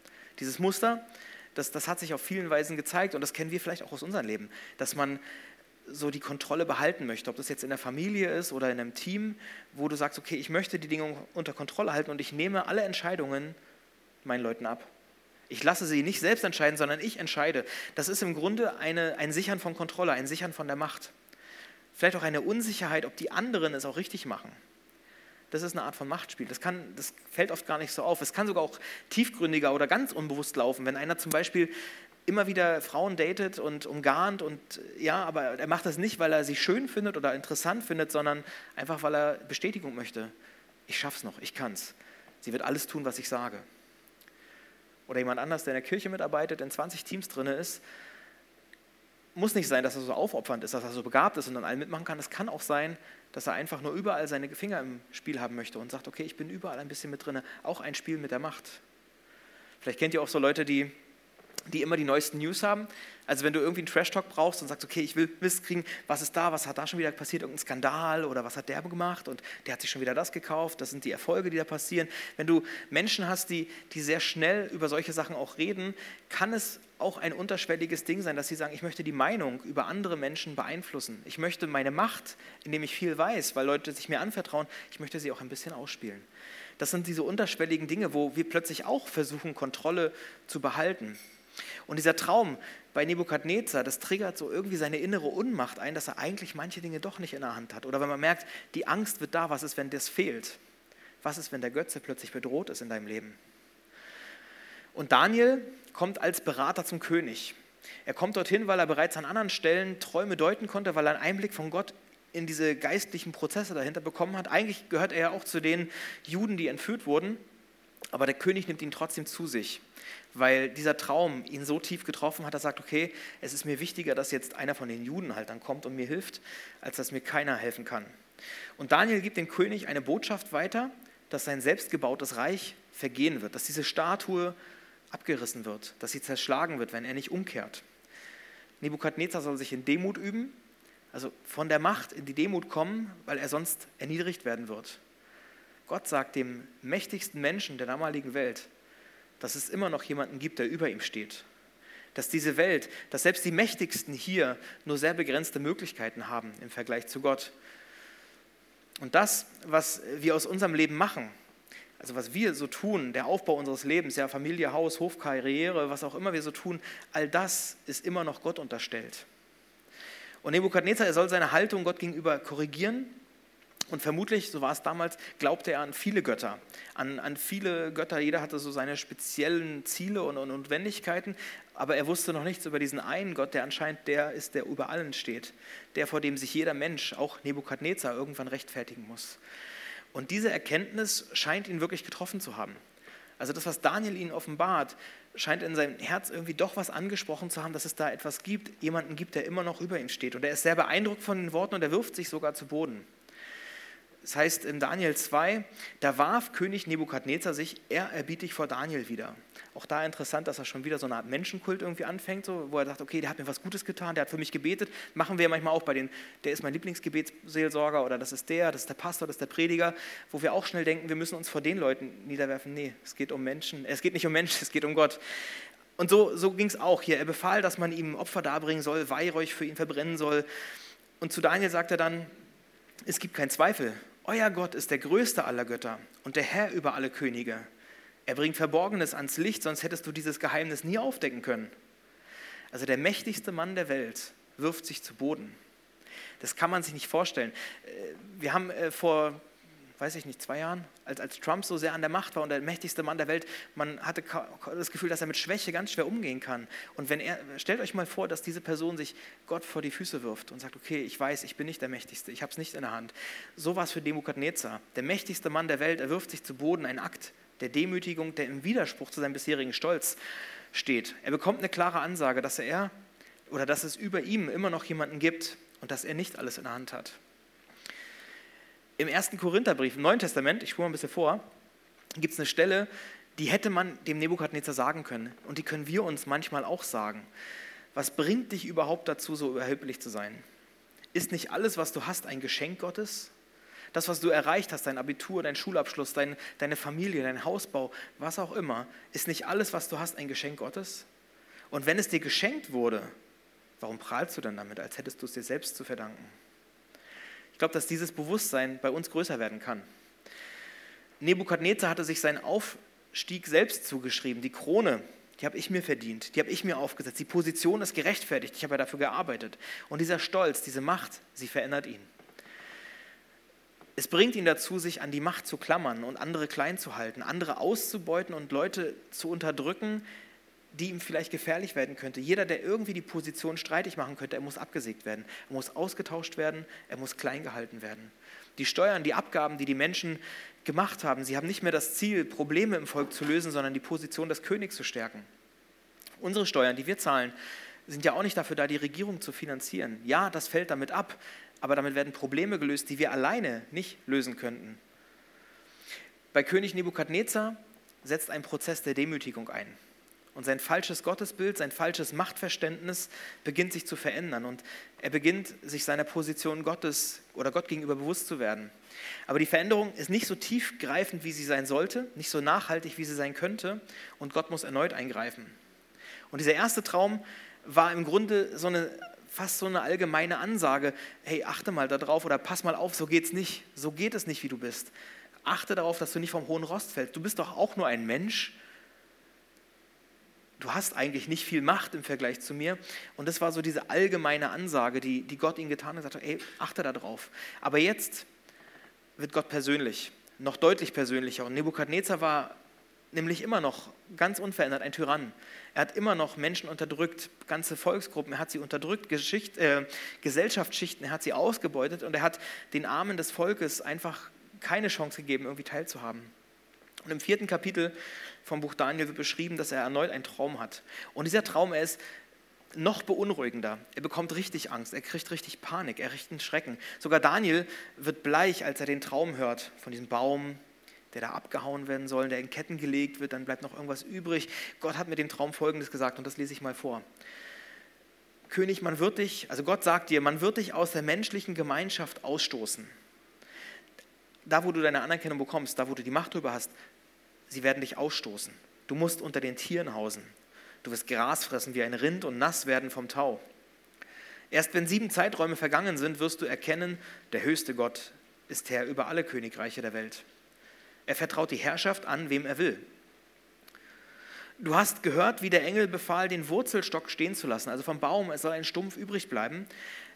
S2: Dieses Muster, das, das hat sich auf vielen Weisen gezeigt und das kennen wir vielleicht auch aus unserem Leben, dass man so die Kontrolle behalten möchte, ob das jetzt in der Familie ist oder in einem Team, wo du sagst, okay, ich möchte die Dinge unter Kontrolle halten und ich nehme alle Entscheidungen meinen Leuten ab. Ich lasse sie nicht selbst entscheiden, sondern ich entscheide. Das ist im Grunde eine, ein Sichern von Kontrolle, ein Sichern von der Macht. Vielleicht auch eine Unsicherheit, ob die anderen es auch richtig machen. Das ist eine Art von Machtspiel. Das, kann, das fällt oft gar nicht so auf. Es kann sogar auch tiefgründiger oder ganz unbewusst laufen, wenn einer zum Beispiel immer wieder Frauen datet und umgarnt und ja, aber er macht das nicht, weil er sie schön findet oder interessant findet, sondern einfach, weil er Bestätigung möchte. Ich schaff's noch, ich kann's. Sie wird alles tun, was ich sage. Oder jemand anders, der in der Kirche mitarbeitet, in 20 Teams drin ist, muss nicht sein, dass er so aufopfernd ist, dass er so begabt ist und dann allen mitmachen kann. Es kann auch sein, dass er einfach nur überall seine Finger im Spiel haben möchte und sagt, okay, ich bin überall ein bisschen mit drin, auch ein Spiel mit der Macht. Vielleicht kennt ihr auch so Leute, die die immer die neuesten News haben. Also wenn du irgendwie einen Trash-Talk brauchst und sagst, okay, ich will Wissen kriegen, was ist da, was hat da schon wieder passiert, irgendein Skandal oder was hat der gemacht und der hat sich schon wieder das gekauft, das sind die Erfolge, die da passieren. Wenn du Menschen hast, die, die sehr schnell über solche Sachen auch reden, kann es auch ein unterschwelliges Ding sein, dass sie sagen, ich möchte die Meinung über andere Menschen beeinflussen. Ich möchte meine Macht, indem ich viel weiß, weil Leute sich mir anvertrauen, ich möchte sie auch ein bisschen ausspielen. Das sind diese unterschwelligen Dinge, wo wir plötzlich auch versuchen, Kontrolle zu behalten. Und dieser Traum bei Nebukadnezar, das triggert so irgendwie seine innere Unmacht ein, dass er eigentlich manche Dinge doch nicht in der Hand hat. Oder wenn man merkt, die Angst wird da, was ist, wenn das fehlt? Was ist, wenn der Götze plötzlich bedroht ist in deinem Leben? Und Daniel kommt als Berater zum König. Er kommt dorthin, weil er bereits an anderen Stellen Träume deuten konnte, weil er einen Einblick von Gott in diese geistlichen Prozesse dahinter bekommen hat. Eigentlich gehört er ja auch zu den Juden, die entführt wurden, aber der König nimmt ihn trotzdem zu sich weil dieser Traum ihn so tief getroffen hat, dass er sagt, okay, es ist mir wichtiger, dass jetzt einer von den Juden halt dann kommt und mir hilft, als dass mir keiner helfen kann. Und Daniel gibt dem König eine Botschaft weiter, dass sein selbstgebautes Reich vergehen wird, dass diese Statue abgerissen wird, dass sie zerschlagen wird, wenn er nicht umkehrt. Nebukadnezar soll sich in Demut üben, also von der Macht in die Demut kommen, weil er sonst erniedrigt werden wird. Gott sagt dem mächtigsten Menschen der damaligen Welt, dass es immer noch jemanden gibt, der über ihm steht. Dass diese Welt, dass selbst die Mächtigsten hier nur sehr begrenzte Möglichkeiten haben im Vergleich zu Gott. Und das, was wir aus unserem Leben machen, also was wir so tun, der Aufbau unseres Lebens, ja Familie, Haus, Hof, Karriere, was auch immer wir so tun, all das ist immer noch Gott unterstellt. Und Nebukadnezar, er soll seine Haltung Gott gegenüber korrigieren und vermutlich, so war es damals, glaubte er an viele Götter, an, an viele Götter. Jeder hatte so seine speziellen Ziele und, und Notwendigkeiten, aber er wusste noch nichts über diesen einen Gott, der anscheinend der ist, der über allen steht, der vor dem sich jeder Mensch, auch Nebukadnezar, irgendwann rechtfertigen muss. Und diese Erkenntnis scheint ihn wirklich getroffen zu haben. Also das, was Daniel ihnen offenbart, scheint in seinem Herz irgendwie doch was angesprochen zu haben, dass es da etwas gibt, jemanden gibt, der immer noch über ihm steht. Und er ist sehr beeindruckt von den Worten und er wirft sich sogar zu Boden. Das heißt in Daniel 2, da warf König Nebukadnezar sich ehrerbietig vor Daniel wieder. Auch da interessant, dass er schon wieder so eine Art Menschenkult irgendwie anfängt, so, wo er sagt, okay, der hat mir was Gutes getan, der hat für mich gebetet. Machen wir ja manchmal auch bei den, der ist mein Lieblingsgebetsseelsorger oder das ist der, das ist der Pastor, das ist der Prediger, wo wir auch schnell denken, wir müssen uns vor den Leuten niederwerfen. Nee, es geht um Menschen, es geht nicht um Menschen, es geht um Gott. Und so, so ging es auch hier. Er befahl, dass man ihm Opfer darbringen soll, Weihräuch für ihn verbrennen soll. Und zu Daniel sagt er dann, es gibt keinen Zweifel, euer Gott ist der größte aller Götter und der Herr über alle Könige. Er bringt Verborgenes ans Licht, sonst hättest du dieses Geheimnis nie aufdecken können. Also der mächtigste Mann der Welt wirft sich zu Boden. Das kann man sich nicht vorstellen. Äh, wir haben äh, vor weiß ich nicht, zwei Jahren, als, als Trump so sehr an der Macht war und der mächtigste Mann der Welt, man hatte das Gefühl, dass er mit Schwäche ganz schwer umgehen kann. Und wenn er, stellt euch mal vor, dass diese Person sich Gott vor die Füße wirft und sagt, okay, ich weiß, ich bin nicht der Mächtigste, ich habe es nicht in der Hand. So war es für Nebukadnezar. Der mächtigste Mann der Welt, er wirft sich zu Boden, ein Akt der Demütigung, der im Widerspruch zu seinem bisherigen Stolz. steht. Er bekommt eine klare Ansage, dass er oder dass es über ihm immer noch jemanden gibt und dass er nicht alles in der Hand hat. Im ersten Korintherbrief, im Neuen Testament, ich spule mal ein bisschen vor, gibt es eine Stelle, die hätte man dem Nebukadnezar sagen können. Und die können wir uns manchmal auch sagen. Was bringt dich überhaupt dazu, so überheblich zu sein? Ist nicht alles, was du hast, ein Geschenk Gottes? Das, was du erreicht hast, dein Abitur, dein Schulabschluss, dein, deine Familie, dein Hausbau, was auch immer, ist nicht alles, was du hast, ein Geschenk Gottes? Und wenn es dir geschenkt wurde, warum prahlst du dann damit, als hättest du es dir selbst zu verdanken? Ich glaube, dass dieses Bewusstsein bei uns größer werden kann. Nebukadnezar hatte sich seinen Aufstieg selbst zugeschrieben, die Krone, die habe ich mir verdient, die habe ich mir aufgesetzt, die Position ist gerechtfertigt, ich habe ja dafür gearbeitet. Und dieser Stolz, diese Macht, sie verändert ihn. Es bringt ihn dazu, sich an die Macht zu klammern und andere klein zu halten, andere auszubeuten und Leute zu unterdrücken, die ihm vielleicht gefährlich werden könnte. Jeder, der irgendwie die Position streitig machen könnte, er muss abgesägt werden, er muss ausgetauscht werden, er muss klein gehalten werden. Die Steuern, die Abgaben, die die Menschen gemacht haben, sie haben nicht mehr das Ziel, Probleme im Volk zu lösen, sondern die Position des Königs zu stärken. Unsere Steuern, die wir zahlen, sind ja auch nicht dafür da, die Regierung zu finanzieren. Ja, das fällt damit ab, aber damit werden Probleme gelöst, die wir alleine nicht lösen könnten. Bei König Nebukadnezar setzt ein Prozess der Demütigung ein. Und sein falsches Gottesbild, sein falsches Machtverständnis beginnt sich zu verändern. Und er beginnt, sich seiner Position Gottes oder Gott gegenüber bewusst zu werden. Aber die Veränderung ist nicht so tiefgreifend, wie sie sein sollte, nicht so nachhaltig, wie sie sein könnte. Und Gott muss erneut eingreifen. Und dieser erste Traum war im Grunde so eine fast so eine allgemeine Ansage, hey, achte mal darauf oder pass mal auf, so geht's nicht. So geht es nicht, wie du bist. Achte darauf, dass du nicht vom hohen Rost fällst. Du bist doch auch nur ein Mensch. Du hast eigentlich nicht viel Macht im Vergleich zu mir. Und das war so diese allgemeine Ansage, die, die Gott ihm getan hat. Sagte, ey, achte darauf. Aber jetzt wird Gott persönlich, noch deutlich persönlicher. Und Nebukadnezar war nämlich immer noch ganz unverändert ein Tyrann. Er hat immer noch Menschen unterdrückt, ganze Volksgruppen, er hat sie unterdrückt, Geschicht, äh, Gesellschaftsschichten, er hat sie ausgebeutet und er hat den Armen des Volkes einfach keine Chance gegeben, irgendwie teilzuhaben. Und im vierten Kapitel vom Buch Daniel wird beschrieben, dass er erneut einen Traum hat. Und dieser Traum er ist noch beunruhigender. Er bekommt richtig Angst, er kriegt richtig Panik, er kriegt einen Schrecken. Sogar Daniel wird bleich, als er den Traum hört von diesem Baum, der da abgehauen werden soll, der in Ketten gelegt wird, dann bleibt noch irgendwas übrig. Gott hat mir dem Traum Folgendes gesagt und das lese ich mal vor. König, man wird dich, also Gott sagt dir, man wird dich aus der menschlichen Gemeinschaft ausstoßen. Da, wo du deine Anerkennung bekommst, da, wo du die Macht drüber hast, sie werden dich ausstoßen. Du musst unter den Tieren hausen. Du wirst Gras fressen wie ein Rind und nass werden vom Tau. Erst wenn sieben Zeiträume vergangen sind, wirst du erkennen, der höchste Gott ist Herr über alle Königreiche der Welt. Er vertraut die Herrschaft an, wem er will. Du hast gehört, wie der Engel befahl, den Wurzelstock stehen zu lassen, also vom Baum, es soll ein Stumpf übrig bleiben.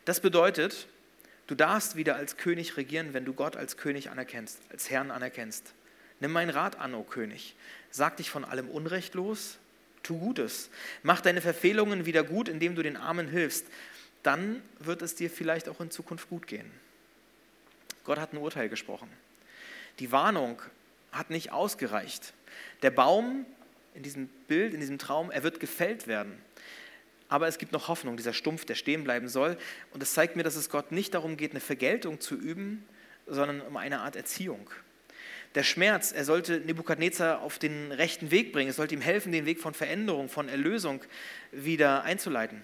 S2: Das bedeutet, du darfst wieder als König regieren, wenn du Gott als König anerkennst, als Herrn anerkennst. Nimm meinen Rat an, o oh König. Sag dich von allem Unrecht los, tu Gutes. Mach deine Verfehlungen wieder gut, indem du den Armen hilfst. Dann wird es dir vielleicht auch in Zukunft gut gehen. Gott hat ein Urteil gesprochen. Die Warnung hat nicht ausgereicht. Der Baum in diesem Bild, in diesem Traum, er wird gefällt werden. Aber es gibt noch Hoffnung, dieser Stumpf, der stehen bleiben soll. Und es zeigt mir, dass es Gott nicht darum geht, eine Vergeltung zu üben, sondern um eine Art Erziehung. Der Schmerz, er sollte Nebukadnezar auf den rechten Weg bringen. Es sollte ihm helfen, den Weg von Veränderung, von Erlösung wieder einzuleiten.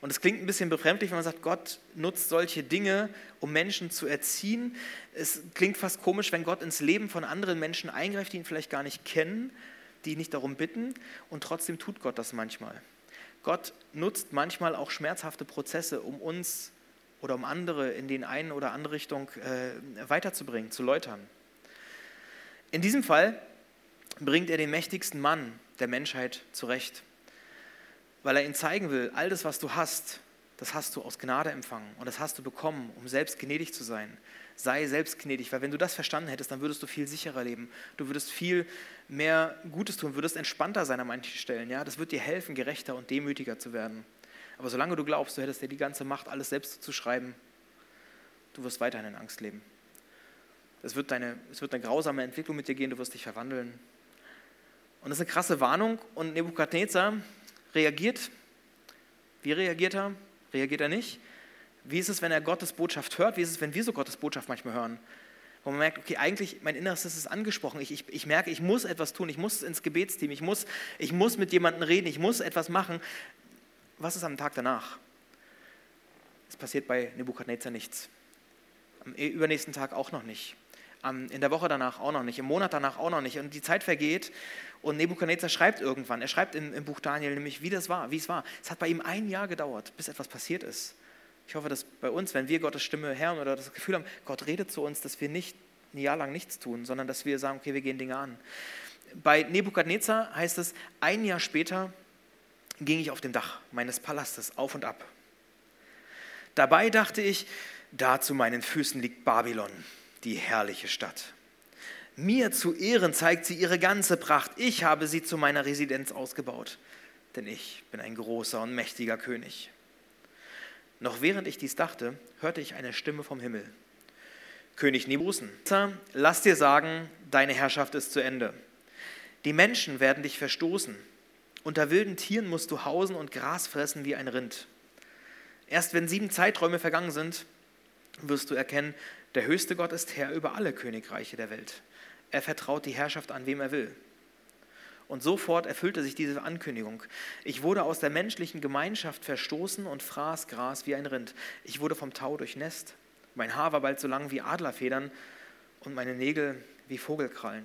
S2: Und es klingt ein bisschen befremdlich, wenn man sagt, Gott nutzt solche Dinge, um Menschen zu erziehen. Es klingt fast komisch, wenn Gott ins Leben von anderen Menschen eingreift, die ihn vielleicht gar nicht kennen, die ihn nicht darum bitten. Und trotzdem tut Gott das manchmal. Gott nutzt manchmal auch schmerzhafte Prozesse, um uns oder um andere in den einen oder andere Richtung äh, weiterzubringen, zu läutern. In diesem Fall bringt er den mächtigsten Mann der Menschheit zurecht weil er ihnen zeigen will, all das, was du hast, das hast du aus Gnade empfangen und das hast du bekommen, um selbst gnädig zu sein. Sei selbst gnädig, weil wenn du das verstanden hättest, dann würdest du viel sicherer leben. Du würdest viel mehr Gutes tun, würdest entspannter sein an manchen Stellen. Ja? Das wird dir helfen, gerechter und demütiger zu werden. Aber solange du glaubst, du hättest dir die ganze Macht, alles selbst zu schreiben, du wirst weiterhin in Angst leben. Es wird, deine, es wird eine grausame Entwicklung mit dir gehen, du wirst dich verwandeln. Und das ist eine krasse Warnung und Nebukadnezar reagiert. Wie reagiert er? Reagiert er nicht? Wie ist es, wenn er Gottes Botschaft hört? Wie ist es, wenn wir so Gottes Botschaft manchmal hören? Wo man merkt, okay, eigentlich mein Inneres ist angesprochen. Ich, ich, ich merke, ich muss etwas tun. Ich muss ins Gebetsteam. Ich muss, ich muss mit jemandem reden. Ich muss etwas machen. Was ist am Tag danach? Es passiert bei Nebukadnezar nichts. Am übernächsten Tag auch noch nicht. In der Woche danach auch noch nicht. Im Monat danach auch noch nicht. Und die Zeit vergeht und Nebukadnezar schreibt irgendwann. Er schreibt im, im Buch Daniel nämlich, wie das war, wie es war. Es hat bei ihm ein Jahr gedauert, bis etwas passiert ist. Ich hoffe, dass bei uns, wenn wir Gottes Stimme hören oder das Gefühl haben, Gott redet zu uns, dass wir nicht ein Jahr lang nichts tun, sondern dass wir sagen, okay, wir gehen Dinge an. Bei Nebukadnezar heißt es, ein Jahr später ging ich auf dem Dach meines Palastes auf und ab. Dabei dachte ich, da zu meinen Füßen liegt Babylon, die herrliche Stadt. Mir zu Ehren zeigt sie ihre ganze Pracht. Ich habe sie zu meiner Residenz ausgebaut, denn ich bin ein großer und mächtiger König. Noch während ich dies dachte, hörte ich eine Stimme vom Himmel. König Nebusen, lass dir sagen, deine Herrschaft ist zu Ende. Die Menschen werden dich verstoßen. Unter wilden Tieren musst du hausen und Gras fressen wie ein Rind. Erst wenn sieben Zeiträume vergangen sind, wirst du erkennen, der höchste Gott ist Herr über alle Königreiche der Welt. Er vertraut die Herrschaft an, wem er will. Und sofort erfüllte sich diese Ankündigung. Ich wurde aus der menschlichen Gemeinschaft verstoßen und fraß Gras wie ein Rind. Ich wurde vom Tau durchnässt. Mein Haar war bald so lang wie Adlerfedern und meine Nägel wie Vogelkrallen.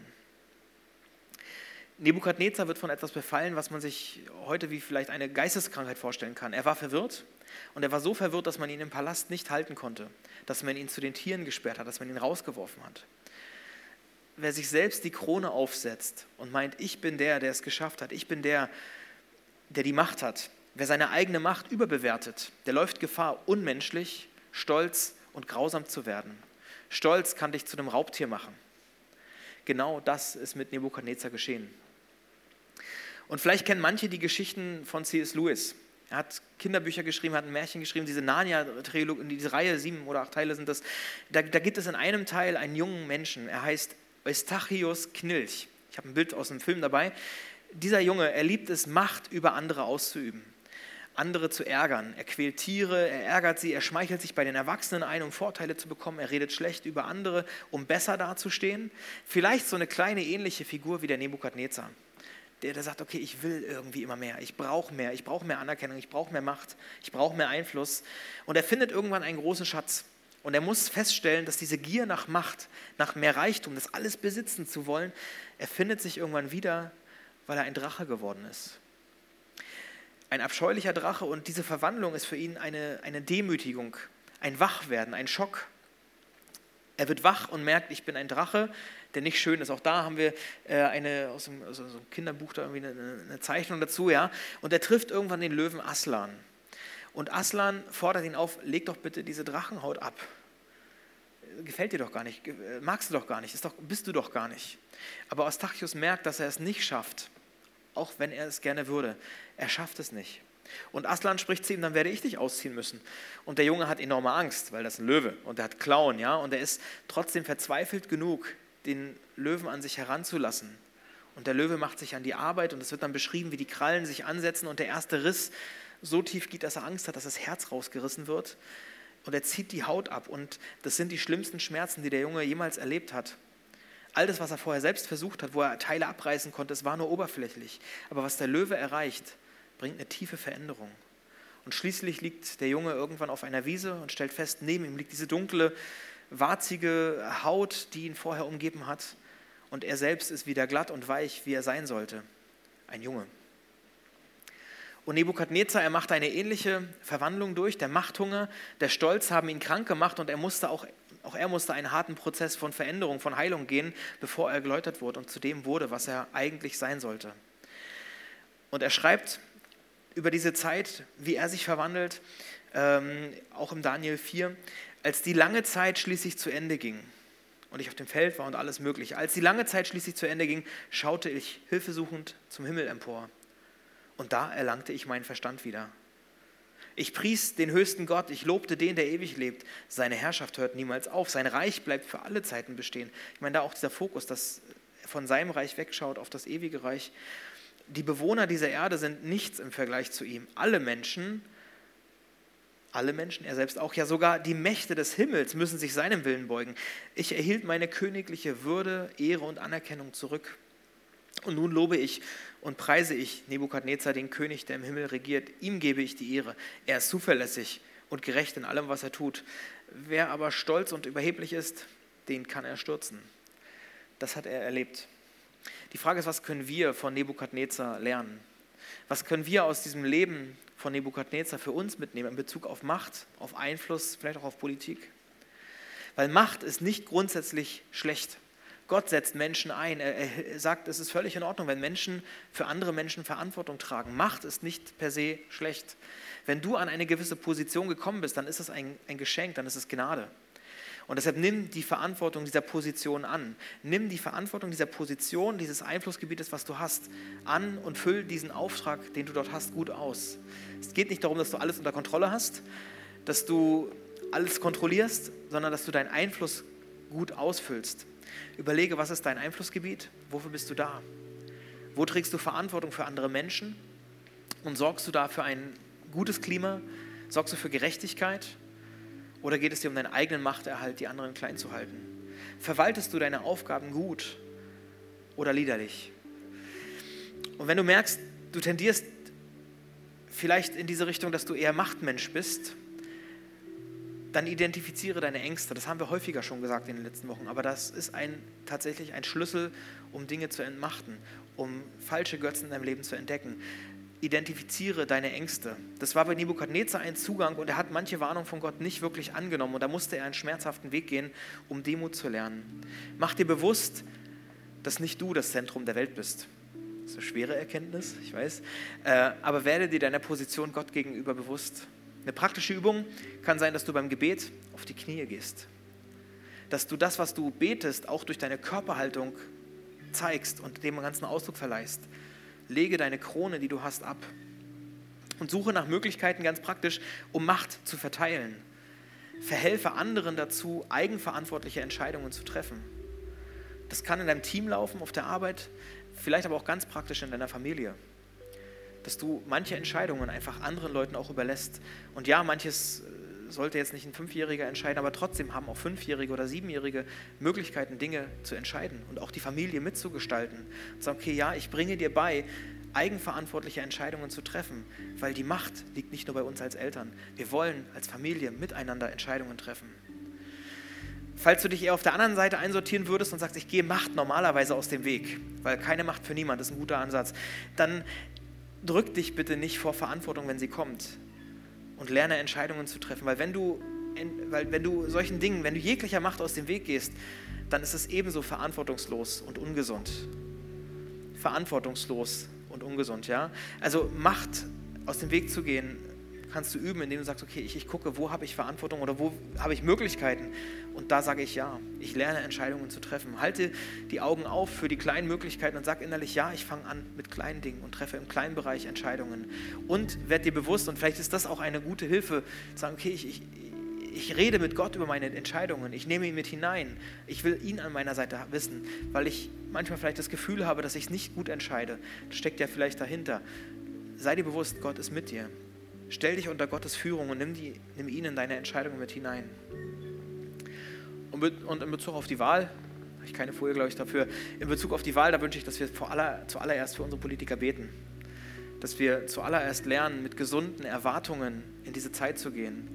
S2: Nebukadnezar wird von etwas befallen, was man sich heute wie vielleicht eine Geisteskrankheit vorstellen kann. Er war verwirrt und er war so verwirrt, dass man ihn im Palast nicht halten konnte, dass man ihn zu den Tieren gesperrt hat, dass man ihn rausgeworfen hat wer sich selbst die Krone aufsetzt und meint, ich bin der, der es geschafft hat, ich bin der, der die Macht hat, wer seine eigene Macht überbewertet, der läuft Gefahr, unmenschlich, stolz und grausam zu werden. Stolz kann dich zu einem Raubtier machen. Genau das ist mit Nebukadnezar geschehen. Und vielleicht kennen manche die Geschichten von C.S. Lewis. Er hat Kinderbücher geschrieben, hat ein Märchen geschrieben, diese Narnia-Trilogie, diese Reihe, sieben oder acht Teile sind das. Da, da gibt es in einem Teil einen jungen Menschen, er heißt Eustachius Knilch. Ich habe ein Bild aus dem Film dabei. Dieser Junge, er liebt es, Macht über andere auszuüben, andere zu ärgern. Er quält Tiere, er ärgert sie, er schmeichelt sich bei den Erwachsenen ein, um Vorteile zu bekommen. Er redet schlecht über andere, um besser dazustehen. Vielleicht so eine kleine ähnliche Figur wie der Nebukadnezar. Der, der sagt, okay, ich will irgendwie immer mehr, ich brauche mehr, ich brauche mehr Anerkennung, ich brauche mehr Macht, ich brauche mehr Einfluss. Und er findet irgendwann einen großen Schatz. Und er muss feststellen, dass diese Gier nach Macht, nach mehr Reichtum, das alles besitzen zu wollen, er findet sich irgendwann wieder, weil er ein Drache geworden ist. Ein abscheulicher Drache und diese Verwandlung ist für ihn eine, eine Demütigung, ein Wachwerden, ein Schock. Er wird wach und merkt, ich bin ein Drache, der nicht schön ist. Auch da haben wir äh, eine, aus einem, aus einem Kinderbuch da irgendwie eine, eine Zeichnung dazu, ja. Und er trifft irgendwann den Löwen Aslan. Und Aslan fordert ihn auf, leg doch bitte diese Drachenhaut ab. Gefällt dir doch gar nicht, magst du doch gar nicht, doch, bist du doch gar nicht. Aber Eustachius merkt, dass er es nicht schafft, auch wenn er es gerne würde. Er schafft es nicht. Und Aslan spricht zu ihm, dann werde ich dich ausziehen müssen. Und der Junge hat enorme Angst, weil das ein Löwe und er hat Klauen, ja, und er ist trotzdem verzweifelt genug, den Löwen an sich heranzulassen. Und der Löwe macht sich an die Arbeit und es wird dann beschrieben, wie die Krallen sich ansetzen und der erste Riss so tief geht, dass er Angst hat, dass das Herz rausgerissen wird. Und er zieht die Haut ab. Und das sind die schlimmsten Schmerzen, die der Junge jemals erlebt hat. All das, was er vorher selbst versucht hat, wo er Teile abreißen konnte, es war nur oberflächlich. Aber was der Löwe erreicht, bringt eine tiefe Veränderung. Und schließlich liegt der Junge irgendwann auf einer Wiese und stellt fest, neben ihm liegt diese dunkle, warzige Haut, die ihn vorher umgeben hat. Und er selbst ist wieder glatt und weich, wie er sein sollte. Ein Junge. Und Nebukadnezar, er machte eine ähnliche Verwandlung durch. Der Machthunger, der Stolz haben ihn krank gemacht und er musste auch, auch er musste einen harten Prozess von Veränderung, von Heilung gehen, bevor er geläutert wurde und zu dem wurde, was er eigentlich sein sollte. Und er schreibt über diese Zeit, wie er sich verwandelt, ähm, auch im Daniel 4, als die lange Zeit schließlich zu Ende ging und ich auf dem Feld war und alles Mögliche. Als die lange Zeit schließlich zu Ende ging, schaute ich hilfesuchend zum Himmel empor und da erlangte ich meinen Verstand wieder. Ich pries den höchsten Gott, ich lobte den, der ewig lebt. Seine Herrschaft hört niemals auf, sein Reich bleibt für alle Zeiten bestehen. Ich meine, da auch dieser Fokus, dass von seinem Reich wegschaut auf das ewige Reich. Die Bewohner dieser Erde sind nichts im Vergleich zu ihm. Alle Menschen, alle Menschen, er selbst auch, ja sogar die Mächte des Himmels müssen sich seinem Willen beugen. Ich erhielt meine königliche Würde, Ehre und Anerkennung zurück. Und nun lobe ich und preise ich Nebukadnezar, den König, der im Himmel regiert. Ihm gebe ich die Ehre. Er ist zuverlässig und gerecht in allem, was er tut. Wer aber stolz und überheblich ist, den kann er stürzen. Das hat er erlebt. Die Frage ist, was können wir von Nebukadnezar lernen? Was können wir aus diesem Leben von Nebukadnezar für uns mitnehmen in Bezug auf Macht, auf Einfluss, vielleicht auch auf Politik? Weil Macht ist nicht grundsätzlich schlecht. Gott setzt Menschen ein. Er, sagt, es ist völlig in Ordnung, wenn Menschen für andere Menschen Verantwortung tragen. Macht ist nicht per se schlecht. Wenn du an eine gewisse Position gekommen bist, dann ist es ein, ein Geschenk, dann ist es Gnade. Und deshalb nimm die Verantwortung dieser Position an. Nimm die Verantwortung dieser Position, dieses Einflussgebietes, was du hast, an und füll diesen Auftrag, den du dort hast, gut aus. Es geht nicht darum, dass du alles unter Kontrolle hast, dass du alles kontrollierst, sondern dass du deinen Einfluss gut ausfüllst. Überlege, was ist dein Einflussgebiet? Wofür bist du da? Wo trägst du Verantwortung für andere Menschen? Und sorgst du da für ein gutes Klima? Sorgst du für Gerechtigkeit? Oder geht es dir um deinen eigenen Machterhalt, die anderen klein zu halten? Verwaltest du deine Aufgaben gut oder liederlich? Und wenn du merkst, du tendierst vielleicht in diese Richtung, dass du eher Machtmensch bist, dann identifiziere deine Ängste. Das haben wir häufiger schon gesagt in den letzten Wochen, aber das ist ein, tatsächlich ein Schlüssel, um Dinge zu entmachten, um falsche Götzen in deinem Leben zu entdecken identifiziere deine Ängste. Das war bei Nebukadnezar ein Zugang und er hat manche Warnung von Gott nicht wirklich angenommen und da musste er einen schmerzhaften Weg gehen, um Demut zu lernen. Mach dir bewusst, dass nicht du das Zentrum der Welt bist. Das ist eine schwere Erkenntnis, ich weiß, äh, aber werde dir deiner Position Gott gegenüber bewusst. Eine praktische Übung kann sein, dass du beim Gebet auf die Knie gehst. Dass du das, was du betest, auch durch deine Körperhaltung zeigst und dem ganzen Ausdruck verleihst lege deine Krone, die du hast, ab und suche nach Möglichkeiten ganz praktisch, um Macht zu verteilen. Verhelfe anderen dazu, eigenverantwortliche Entscheidungen zu treffen. Das kann in deinem Team laufen, auf der Arbeit, vielleicht aber auch ganz praktisch in deiner Familie. Dass du manche Entscheidungen einfach anderen Leuten auch überlässt. Und ja, manches äh, sollte jetzt nicht ein Fünfjähriger entscheiden, aber trotzdem haben auch Fünfjährige oder Siebenjährige Möglichkeiten, Dinge zu entscheiden und auch die Familie mitzugestalten. Und sagen, okay, ja, ich bringe dir bei, eigenverantwortliche Entscheidungen zu treffen, weil die Macht liegt nicht nur bei uns als Eltern. Wir wollen als Familie miteinander Entscheidungen treffen. Falls du dich eher auf der anderen Seite einsortieren würdest und sagst, ich gehe Macht normalerweise aus dem Weg, weil keine Macht für niemand ist ein guter Ansatz, dann drück dich bitte nicht vor Verantwortung, wenn sie kommt und lerne Entscheidungen zu treffen, weil wenn du, weil wenn du solchen Dingen, wenn du jeglicher Macht aus dem Weg gehst, dann ist es ebenso verantwortungslos und ungesund. Verantwortungslos und ungesund, ja. Also Macht aus dem Weg zu gehen, kannst du üben, indem du sagst, okay, ich, ich gucke, wo habe ich Verantwortung oder wo habe ich Möglichkeiten und da sage ich ja. Ich lerne Entscheidungen zu treffen. Halte die Augen auf für die kleinen Möglichkeiten und sag innerlich ja, ich fange an mit kleinen Dingen und treffe im kleinen Bereich Entscheidungen und werd dir bewusst und vielleicht ist das auch eine gute Hilfe, zu sagen, okay, ich, ich, ich rede mit Gott über meine Entscheidungen, ich nehme ihn mit hinein. Ich will ihn an meiner Seite wissen, weil ich manchmal vielleicht das Gefühl habe, dass ich es nicht gut entscheide. Das steckt ja vielleicht dahinter. Sei dir bewusst, Gott ist mit dir. Stell dich unter Gottes Führung und nimm, die, nimm ihn in deine Entscheidungen mit hinein. Und in Bezug auf die Wahl, habe ich keine Folie, glaube ich, dafür, in Bezug auf die Wahl, da wünsche ich, dass wir vor aller, zuallererst für unsere Politiker beten. Dass wir zuallererst lernen, mit gesunden Erwartungen in diese Zeit zu gehen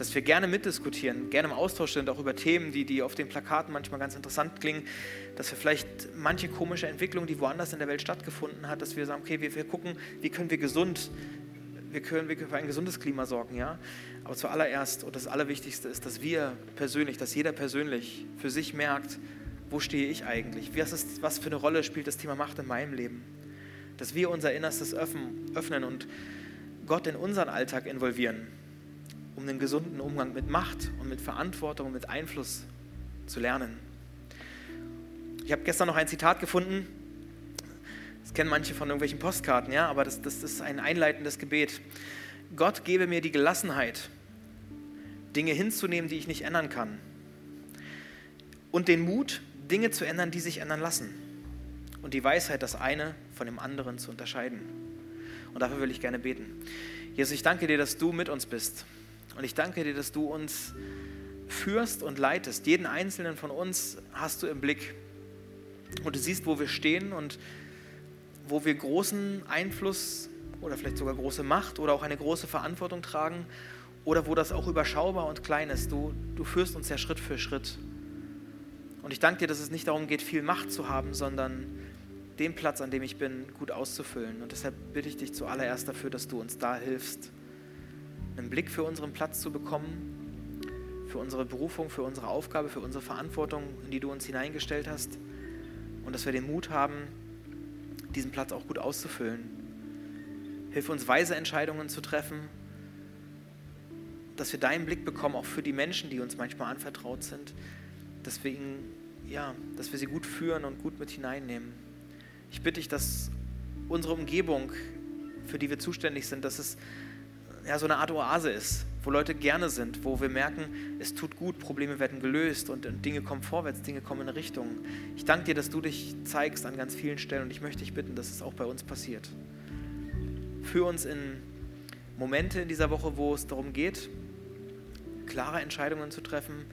S2: dass wir gerne mitdiskutieren, gerne im Austausch sind, auch über Themen, die, die auf den Plakaten manchmal ganz interessant klingen, dass wir vielleicht manche komische Entwicklung, die woanders in der Welt stattgefunden hat, dass wir sagen, okay, wir, wir gucken, wie können wir gesund, wir können, wir können für ein gesundes Klima sorgen, ja. Aber zuallererst und das Allerwichtigste ist, dass wir persönlich, dass jeder persönlich für sich merkt, wo stehe ich eigentlich? Was, ist, was für eine Rolle spielt das Thema Macht in meinem Leben? Dass wir unser Innerstes öffnen und Gott in unseren Alltag involvieren um den gesunden Umgang mit Macht und mit Verantwortung und mit Einfluss zu lernen. Ich habe gestern noch ein Zitat gefunden, das kennen manche von irgendwelchen Postkarten, ja, aber das, das ist ein einleitendes Gebet. Gott gebe mir die Gelassenheit, Dinge hinzunehmen, die ich nicht ändern kann. Und den Mut, Dinge zu ändern, die sich ändern lassen. und die Weisheit, das eine von dem anderen zu unterscheiden. Und dafür will ich gerne beten. Jesus, ich danke dir, dass du mit uns bist. Und ich danke dir, dass du uns führst und leitest. Jeden einzelnen von uns hast du im Blick. Und du siehst, wo wir stehen und wo wir großen Einfluss oder vielleicht sogar große Macht oder auch eine große Verantwortung tragen oder wo das auch überschaubar und klein ist. Du, du führst uns ja Schritt für Schritt. Und ich danke dir, dass es nicht darum geht, viel Macht zu haben, sondern den Platz, an dem ich bin, gut auszufüllen. Und deshalb bitte ich dich zuallererst dafür, dass du uns da hilfst, einen Blick für unseren Platz zu bekommen, für unsere Berufung, für unsere Aufgabe, für unsere Verantwortung, in die du uns hineingestellt hast. Und dass wir den Mut haben, diesen Platz auch gut auszufüllen. Hilf uns, weise Entscheidungen zu treffen, dass wir deinen Blick bekommen, auch für die Menschen, die uns manchmal anvertraut sind, dass wir, ihn, ja, dass wir sie gut führen und gut mit hineinnehmen. Ich bitte dich, dass unsere Umgebung, für die wir zuständig sind, dass es ja, so eine Art Oase ist, wo Leute gerne sind, wo wir merken, es tut gut, Probleme werden gelöst und, Dinge kommen vorwärts, Dinge kommen in eine Richtung. Ich danke dir, dass du dich zeigst an ganz vielen Stellen und ich möchte dich bitten, dass es auch bei uns passiert. Führ uns in Momente in dieser Woche, wo es darum geht, klare Entscheidungen zu treffen,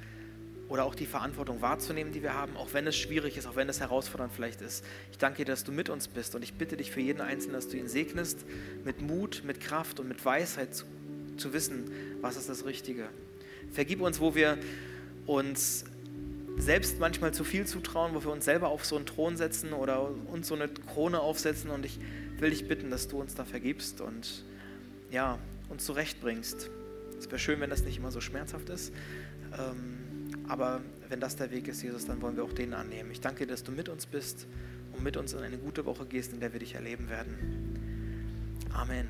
S2: oder auch die Verantwortung wahrzunehmen, die wir haben, auch wenn es schwierig ist, auch wenn es herausfordernd vielleicht ist. Ich danke dir, dass du mit uns bist und ich bitte dich für jeden Einzelnen, dass du ihn segnest, mit Mut, mit Kraft und mit Weisheit zu, zu wissen, was ist das Richtige. Vergib uns, wo wir uns selbst manchmal zu viel zutrauen, wo wir uns selber auf so einen Thron setzen oder uns so eine Krone aufsetzen und ich will dich bitten, dass du uns da vergibst und ja, uns zurechtbringst. Es wäre schön, wenn das nicht immer so schmerzhaft ist. Ähm, aber wenn das der Weg ist, Jesus, dann wollen wir auch den annehmen. Ich danke dir, dass du mit uns bist und mit uns in eine gute Woche gehst, in der wir dich erleben werden. Amen.